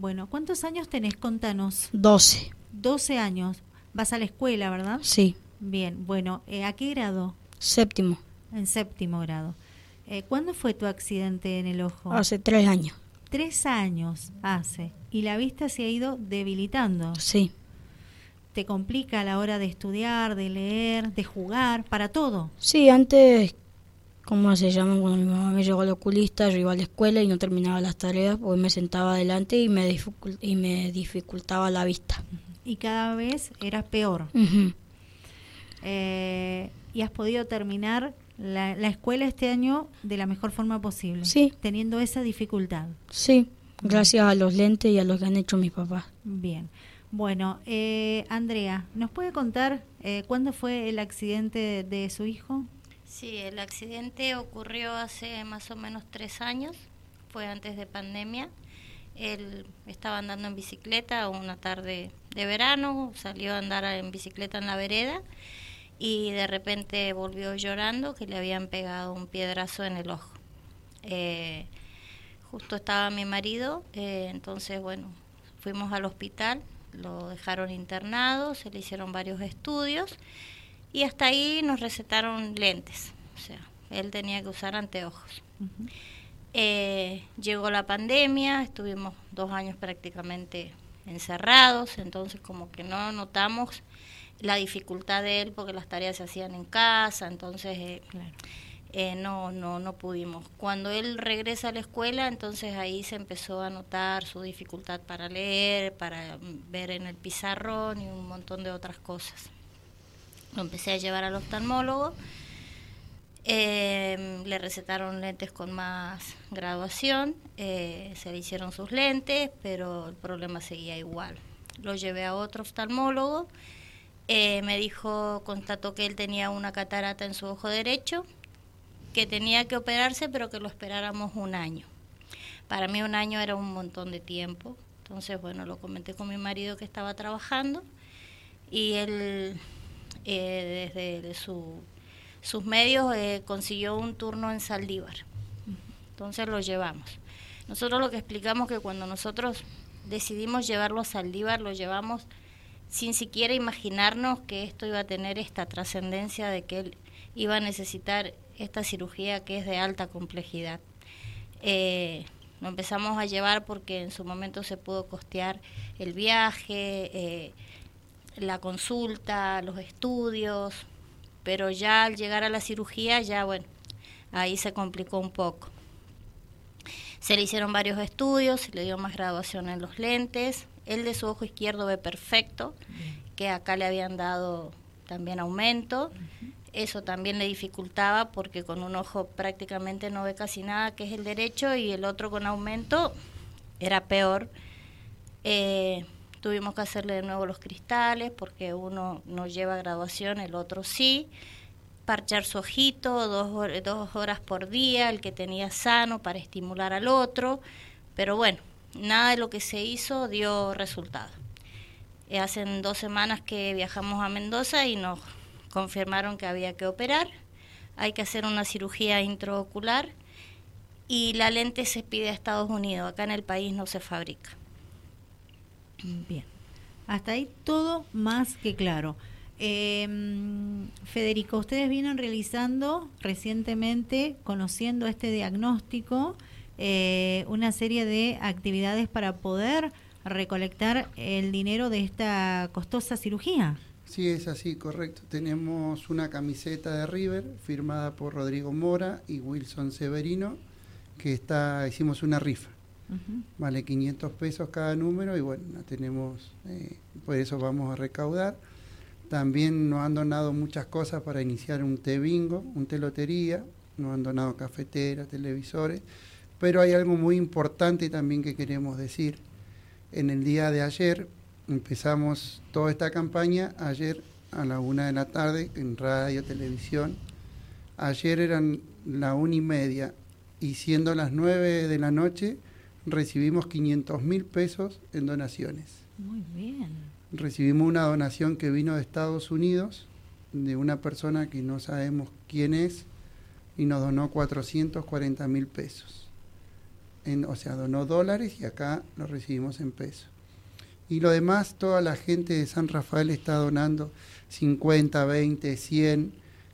Bueno, ¿cuántos años tenés? Contanos. 12. 12 años. Vas a la escuela, ¿verdad? Sí. Bien, bueno, eh, ¿a qué grado? Séptimo. En séptimo grado. Eh, ¿Cuándo fue tu accidente en el ojo? Hace tres años. Tres años hace. ¿Y la vista se ha ido debilitando? Sí. ¿Te complica a la hora de estudiar, de leer, de jugar, para todo? Sí, antes, ¿cómo se llama? Cuando mi mamá me llevó al oculista, yo iba a la escuela y no terminaba las tareas porque me sentaba adelante y me, y me dificultaba la vista. Y cada vez eras peor. eh, ¿Y has podido terminar la, la, escuela este año de la mejor forma posible. Sí. Teniendo esa dificultad. Sí, gracias a los lentes y a los que han hecho mis papás. Bien. Bueno, eh, Andrea, ¿nos puede contar eh, cuándo fue el accidente de, de, su hijo? Sí, el accidente ocurrió hace más o menos tres años, fue antes de pandemia. Él estaba andando en bicicleta una tarde de verano, salió a andar en bicicleta en la vereda y de repente volvió llorando que le habían pegado un piedrazo en el ojo. Eh, justo estaba mi marido, eh, entonces bueno, fuimos al hospital, lo dejaron internado, se le hicieron varios estudios y hasta ahí nos recetaron lentes, o sea, él tenía que usar anteojos. Uh -huh. eh, llegó la pandemia, estuvimos dos años prácticamente encerrados, entonces como que no notamos la dificultad de él porque las tareas se hacían en casa, entonces eh, claro. eh, no, no, no pudimos. Cuando él regresa a la escuela, entonces ahí se empezó a notar su dificultad para leer, para ver en el pizarrón y un montón de otras cosas. Lo empecé a llevar al oftalmólogo, eh, le recetaron lentes con más graduación, eh, se le hicieron sus lentes, pero el problema seguía igual. Lo llevé a otro oftalmólogo, eh, me dijo, constató que él tenía una catarata en su ojo derecho, que tenía que operarse, pero que lo esperáramos un año. Para mí un año era un montón de tiempo, entonces bueno, lo comenté con mi marido que estaba trabajando y él eh, desde su, sus medios eh, consiguió un turno en Saldívar, entonces lo llevamos. Nosotros lo que explicamos que cuando nosotros decidimos llevarlo a Saldívar, lo llevamos sin siquiera imaginarnos que esto iba a tener esta trascendencia de que él iba a necesitar esta cirugía que es de alta complejidad. Eh, lo empezamos a llevar porque en su momento se pudo costear el viaje, eh, la consulta, los estudios, pero ya al llegar a la cirugía ya bueno, ahí se complicó un poco. Se le hicieron varios estudios, se le dio más graduación en los lentes, él de su ojo izquierdo ve perfecto, que acá le habían dado también aumento. Eso también le dificultaba porque con un ojo prácticamente no ve casi nada, que es el derecho, y el otro con aumento era peor. Eh, tuvimos que hacerle de nuevo los cristales porque uno no lleva graduación, el otro sí. Parchar su ojito dos, dos horas por día, el que tenía sano para estimular al otro. Pero bueno, nada de lo que se hizo dio resultado. Eh, hacen dos semanas que viajamos a Mendoza y nos confirmaron que había que operar. Hay que hacer una cirugía intraocular y la lente se pide a Estados Unidos. Acá en el país no se fabrica. Bien. Hasta ahí todo más que claro. Eh, Federico, ustedes vienen realizando recientemente, conociendo este diagnóstico, eh, una serie de actividades para poder recolectar el dinero de esta costosa cirugía. Sí, es así, correcto. Tenemos una camiseta de River firmada por Rodrigo Mora y Wilson Severino, que está, hicimos una rifa. Vale 500 pesos cada número y bueno, tenemos, eh, por eso vamos a recaudar. También nos han donado muchas cosas para iniciar un té bingo, un té lotería, nos han donado cafeteras, televisores, pero hay algo muy importante también que queremos decir. En el día de ayer empezamos toda esta campaña, ayer a la una de la tarde en radio, televisión. Ayer eran la una y media y siendo las nueve de la noche recibimos 500 mil pesos en donaciones. Muy bien. Recibimos una donación que vino de Estados Unidos, de una persona que no sabemos quién es, y nos donó 440 mil pesos. en, o sea, donó dólares y acá lo recibimos en pesos. Y lo demás, toda la gente de San Rafael está donando 50, 20, 100.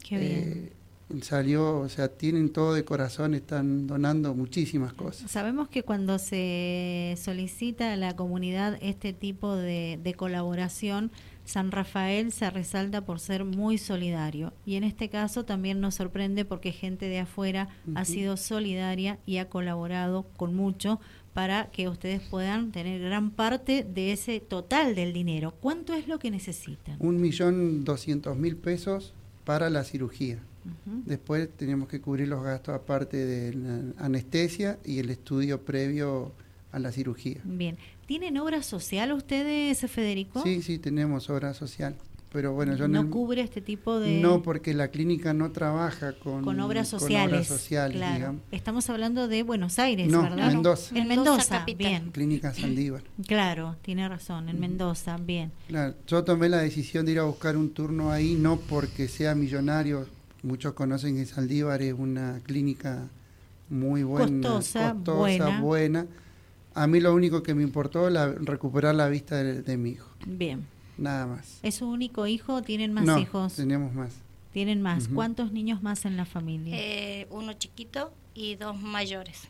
Qué bien. Eh, salió, o sea, tienen todo de corazón, están donando muchísimas cosas. Sabemos que cuando se solicita a la comunidad este tipo de, de colaboración, San Rafael se resalta por ser muy solidario y en este caso también nos sorprende porque gente de afuera ha sido solidaria y ha colaborado con mucho para que ustedes puedan tener gran parte de ese total del dinero. ¿Cuánto es lo que necesitan? Un millón doscientos mil pesos para la cirugía. Después tenemos que cubrir los gastos aparte de la anestesia y el estudio previo a la cirugía. Bien. ¿Tienen obra social ustedes, Federico? Sí, sí, tenemos obra social. Pero bueno, yo no no, cubre este tipo de... no porque la clínica no trabaja con, con obras con sociales. obras sociales, claro. digamos. Estamos hablando de Buenos Aires, No, ¿verdad? Mendoza. En Mendoza, Mendoza, capital. bien. Clínica Saldívar. Claro, tiene razón, en Mendoza, bien. Claro, yo tomé la decisión de ir a buscar un turno ahí, no porque sea millonario. Muchos conocen que Saldívar es una clínica muy buena, Costosa, costosa, buena. buena. A mí lo único que me importó la, recuperar la vista de, de mi hijo, Bien. nada más. ¿Es su único hijo o tienen más no, hijos? tenemos más. Tienen más. ¿Cuántos niños más en la familia? Eh, uno chiquito y dos mayores.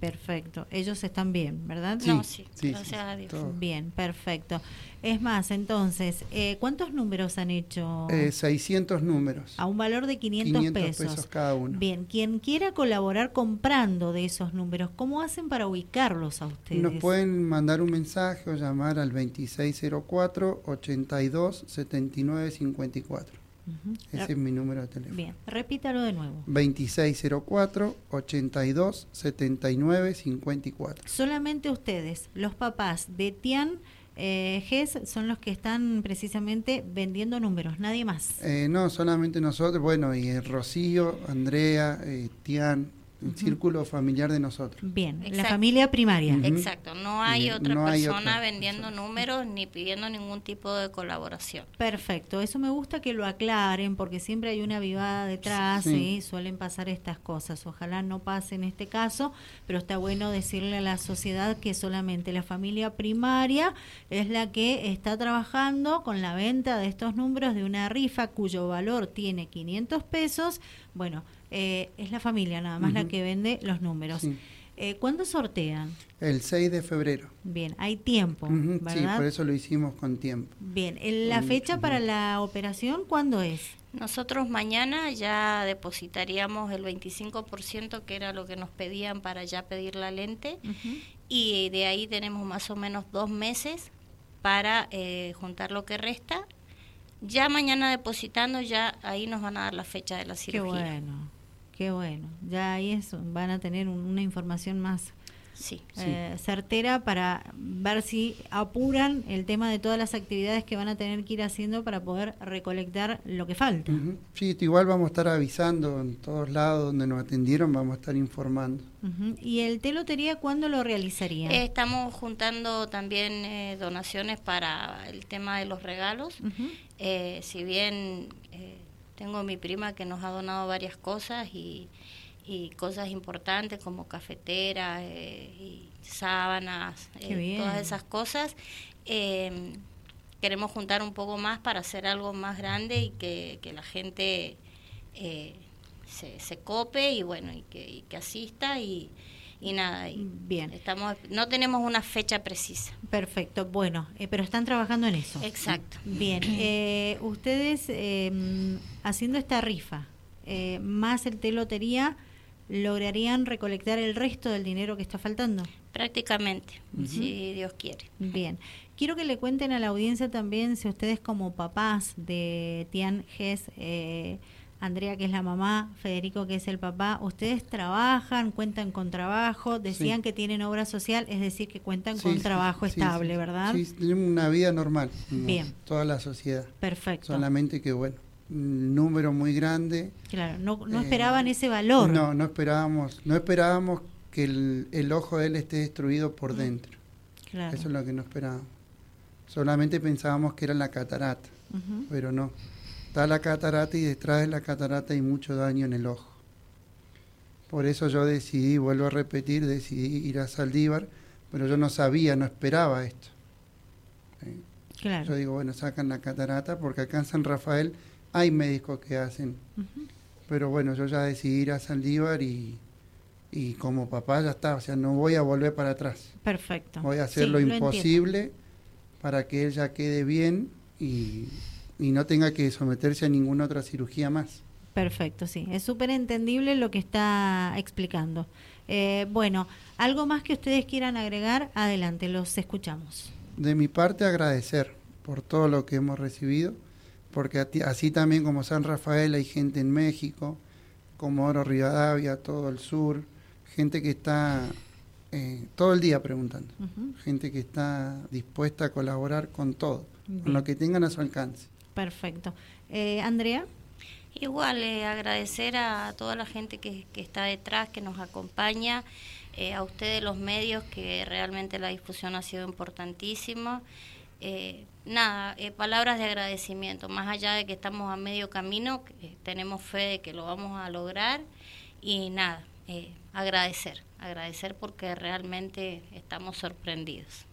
Perfecto. Ellos están bien, ¿verdad? Sí, no, sí, sí, gracias sí, a Dios. todo. Bien, perfecto. Es más, entonces, eh, ¿cuántos números han hecho? Eh, 600 números, a un valor de 500, 500 pesos. pesos cada uno. Bien, quien quiera colaborar comprando de esos números, ¿cómo hacen para ubicarlos a ustedes? Nos pueden mandar un mensaje o llamar al 2604 82 79 54. Ujú. Ese es mi número de teléfono. Bien, repítalo de nuevo. 2604 82 79 54. Solamente ustedes, los papás de Tian eh, Gess, son los que están precisamente vendiendo números, nadie más. Eh, no, solamente nosotros, bueno, y Rocío, Andrea, eh, Tian, el círculo familiar de nosotros. Bien, la Exacto. familia primaria. Exacto, no hay Bien, otra no hay persona otra vendiendo números ni pidiendo ningún tipo de colaboración. Perfecto, eso me gusta que lo aclaren porque siempre hay una vivada detrás Sí. y suelen pasar estas cosas. Ojalá no pase en este caso, pero está bueno decirle a la sociedad que solamente la familia primaria es la que está trabajando con la venta de estos números de una rifa cuyo valor tiene 500 pesos. Bueno, eh, es la familia nada más la que vende los números. Sí. Eh, ¿Cuándo sortean? El 6 de febrero. Bien, hay tiempo, Ujú, sí, ¿verdad? por eso lo hicimos con tiempo. Bien, ¿el- ¿la Con fecha mucho para la operación cuándo es? Nosotros mañana ya depositaríamos el 25% que era lo que nos pedían para ya pedir la lente y de ahí tenemos más o menos dos meses para eh, juntar lo que resta. Ya mañana depositando, ya ahí nos van a dar la fecha de la Qué cirugía. bueno, qué bueno. Ya ahí es, van a tener un- una información más Sí. Sí. eh, certera para ver si apuran el tema de todas las actividades que van a tener que ir haciendo para poder recolectar lo que falta. Ujú. Sí, igual vamos a estar avisando en todos lados donde nos atendieron, vamos a estar informando. Ujú. ¿Y el telotería cuándo lo realizarían? Eh, estamos juntando también eh, donaciones para el tema de los regalos. Ujú. Eh, si bien eh, tengo mi prima que nos ha donado varias cosas y, y cosas importantes como cafetera eh, y sábanas, eh, todas esas cosas, eh, queremos juntar un poco más para hacer algo más grande y que, que la gente eh, se, se cope y bueno y que, y que asista y, y nada y Bien. estamos no tenemos una fecha precisa Perfecto, bueno, eh, pero están trabajando en eso. exacto Bien, eh, ustedes eh, haciendo esta rifa, eh, más el telotería, ¿lograrían recolectar el resto del dinero que está faltando? prácticamente si Dios quiere Bien, quiero que le cuenten a la audiencia también si ustedes como papás de Tian Gess, eh, Andrea que es la mamá, Federico que es el papá, ustedes trabajan, cuentan con trabajo, decían Sí. que tienen obra social, es decir, que cuentan Sí, con sí, trabajo sí, estable, sí. ¿verdad? Sí, tenemos una vida normal, como Bien. toda la sociedad. Perfecto. Solamente que, bueno, número muy grande. Claro, no, no Eh, esperaban ese valor. No, no esperábamos, no esperábamos que el, el ojo de él esté destruido por dentro. Claro. Eso es lo que no esperábamos. Solamente pensábamos que era la catarata, pero no. Está la catarata y detrás de la catarata hay mucho daño en el ojo. Por eso yo decidí, vuelvo a repetir, decidí ir a Saldívar, pero yo no sabía, no esperaba esto. ¿eh? Yo digo, bueno, sacan la catarata porque acá en San Rafael hay médicos que hacen. Pero bueno, yo ya decidí ir a Saldívar y, y como papá ya está, o sea, no voy a volver para atrás. Perfecto. Voy a hacer lo imposible para que él ya quede bien y, y no tenga que someterse a ninguna otra cirugía más. Perfecto, sí. Es súper entendible lo que está explicando. Eh, bueno, algo más que ustedes quieran agregar, adelante, los escuchamos. De mi parte, agradecer por todo lo que hemos recibido, porque así también como San Rafael hay gente en México, como Oro Rivadavia, todo el sur, gente que está eh, todo el día preguntando, gente que está dispuesta a colaborar con todo, con lo que tengan a su alcance. Perfecto. Eh, Andrea. Igual, eh, agradecer a toda la gente que, está detrás, que nos acompaña, eh, a ustedes los medios, que realmente la difusión ha sido importantísima. Eh, nada, palabras de agradecimiento, más allá de que estamos a medio camino, tenemos fe de que lo vamos a lograr y nada, agradecer, agradecer porque realmente estamos sorprendidos.